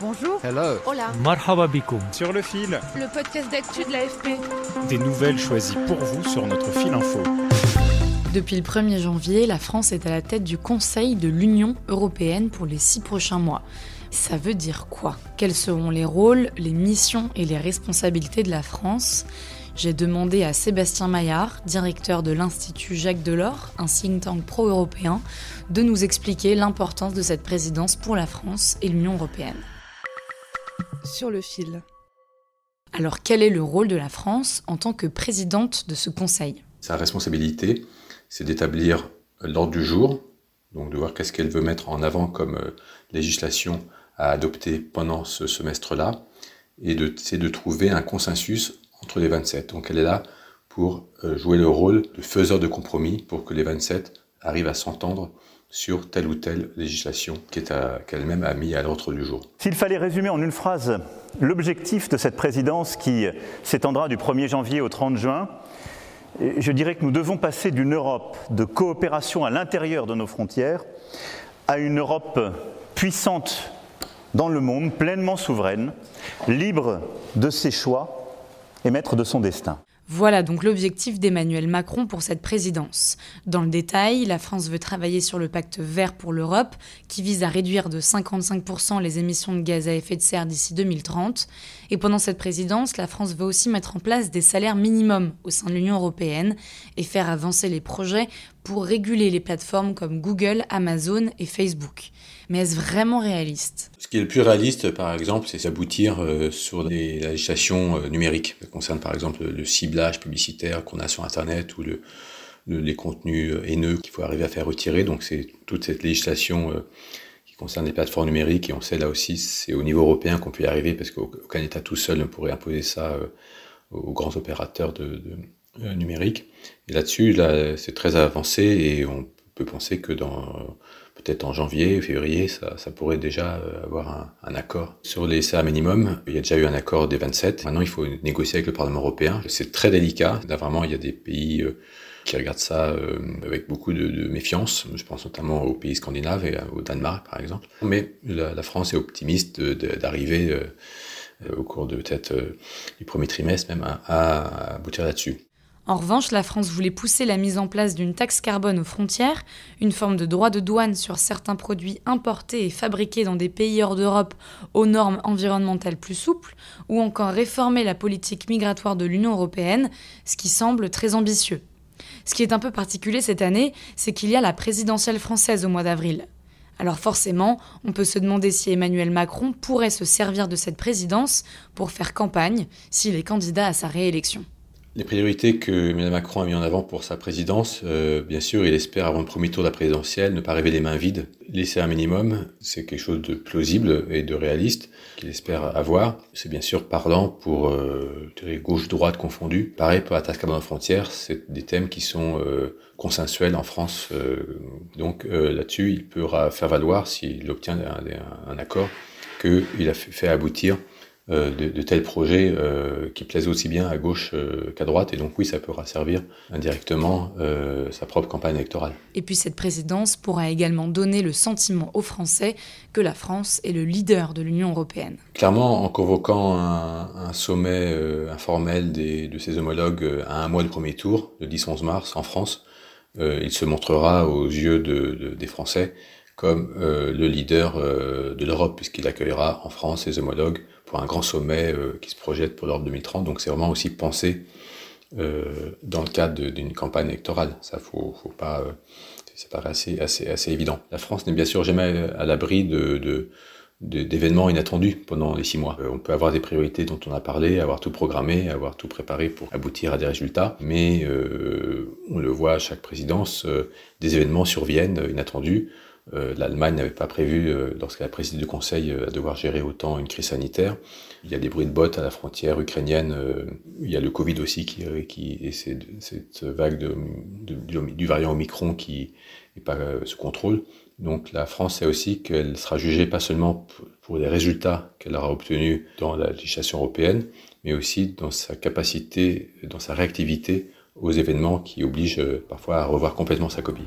Bonjour. Hello. Hola. Marhaba. Sur le fil. Le podcast d'actu de l'AFP. Des nouvelles choisies pour vous sur notre fil info. Depuis le 1er janvier, la France est à la tête du Conseil de l'Union européenne pour les six prochains mois. Ça veut dire quoi? Quels seront les rôles, les missions et les responsabilités de la France? J'ai demandé à Sébastien Maillard, directeur de l'Institut Jacques Delors, un think tank pro-européen, de nous expliquer l'importance de cette présidence pour la France et l'Union européenne. Sur le fil. Alors quel est le rôle de la France en tant que présidente de ce Conseil? Sa responsabilité, c'est d'établir l'ordre du jour, donc de voir qu'est-ce qu'elle veut mettre en avant comme euh, législation à adopter pendant ce semestre-là, et de, c'est de trouver un consensus entre les 27. Donc elle est là pour euh, jouer le rôle de faiseur de compromis pour que les 27 arrivent à s'entendre sur telle ou telle législation qu'elle-même a à l'ordre du jour. S'il fallait résumer en une phrase l'objectif de cette présidence qui s'étendra du 1er janvier au 30 juin, je dirais que nous devons passer d'une Europe de coopération à l'intérieur de nos frontières à une Europe puissante dans le monde, pleinement souveraine, libre de ses choix et maître de son destin. Voilà donc l'objectif d'Emmanuel Macron pour cette présidence. Dans le détail, la France veut travailler sur le pacte vert pour l'Europe, qui vise à réduire de 55% les émissions de gaz à effet de serre d'ici 2030. Et pendant cette présidence, la France veut aussi mettre en place des salaires minimums au sein de l'Union européenne et faire avancer les projets pour réguler les plateformes comme Google, Amazon et Facebook. Mais est-ce vraiment réaliste? Ce qui est le plus réaliste, par exemple, c'est d'aboutir euh, sur des législations euh, numériques. Ça concerne par exemple le ciblage publicitaire qu'on a sur Internet ou le, le, les contenus euh, haineux qu'il faut arriver à faire retirer. Donc c'est toute cette législation qui concerne les plateformes numériques et on sait là aussi c'est au niveau européen qu'on peut y arriver parce qu'aucun État tout seul ne pourrait imposer ça aux grands opérateurs de numérique. Et là-dessus, là, c'est très avancé et on peut penser que dans peut-être en janvier, février, ça, ça pourrait déjà euh, avoir un, un, accord. Sur les salaires minimum, il y a déjà eu un accord des 27. Maintenant, il faut négocier avec le Parlement européen. C'est très délicat. Là, vraiment, il y a des pays euh, qui regardent ça euh, avec beaucoup de, de, méfiance. Je pense notamment aux pays scandinaves et au Danemark, par exemple. Mais la, la France est optimiste d'arriver au cours de peut-être du premier trimestre même à, à aboutir là-dessus. En revanche, la France voulait pousser la mise en place d'une taxe carbone aux frontières, une forme de droit de douane sur certains produits importés et fabriqués dans des pays hors d'Europe aux normes environnementales plus souples, ou encore réformer la politique migratoire de l'Union européenne, ce qui semble très ambitieux. Ce qui est un peu particulier cette année, c'est qu'il y a la présidentielle française au mois d'avril. Alors forcément, on peut se demander si Emmanuel Macron pourrait se servir de cette présidence pour faire campagne s'il est candidat à sa réélection. Les priorités que Emmanuel Macron a mis en avant pour sa présidence, euh, bien sûr, il espère avant le premier tour de la présidentielle ne pas arriver les mains vides. Laisser un minimum, c'est quelque chose de plausible et de réaliste qu'il espère avoir. C'est bien sûr parlant pour euh, gauche-droite confondu. Pareil pour la taxe carbone aux frontières, c'est des thèmes qui sont euh, consensuels en France. Euh, donc là-dessus, il pourra faire valoir, s'il obtient un, un, accord, qu'il a fait aboutir de, de, tels projets euh, qui plaisent aussi bien à gauche euh, qu'à droite. Et donc oui, ça pourra servir indirectement euh, sa propre campagne électorale. Et puis cette présidence pourra également donner le sentiment aux Français que la France est le leader de l'Union européenne. Clairement, en convoquant un, un sommet euh, informel des, de ses homologues à un mois du premier tour, le 10-11 mars, en France, il se montrera aux yeux de, de, des Français comme le leader de l'Europe, puisqu'il accueillera en France ses homologues pour un grand sommet euh, qui se projette pour l'ordre 2030. Donc c'est vraiment aussi pensé euh, dans le cadre d'une campagne électorale. Ça faut, faut pas, euh, ça paraît assez, évident. La France n'est bien sûr jamais à l'abri de, d'événements inattendus pendant les six mois. Euh, on peut avoir des priorités dont on a parlé, avoir tout programmé, avoir tout préparé pour aboutir à des résultats, mais euh, on le voit à chaque présidence, euh, des événements surviennent inattendus. Euh, L'Allemagne n'avait pas prévu, lorsqu'elle a présidé du Conseil, à devoir gérer autant une crise sanitaire. Il y a des bruits de bottes à la frontière ukrainienne. il y a le Covid aussi qui, qui et cette vague de, du variant Omicron qui n'est pas sous contrôle. Donc la France sait aussi qu'elle sera jugée pas seulement pour les résultats qu'elle aura obtenus dans la législation européenne, mais aussi dans sa capacité, dans sa réactivité aux événements qui obligent euh, parfois à revoir complètement sa copie.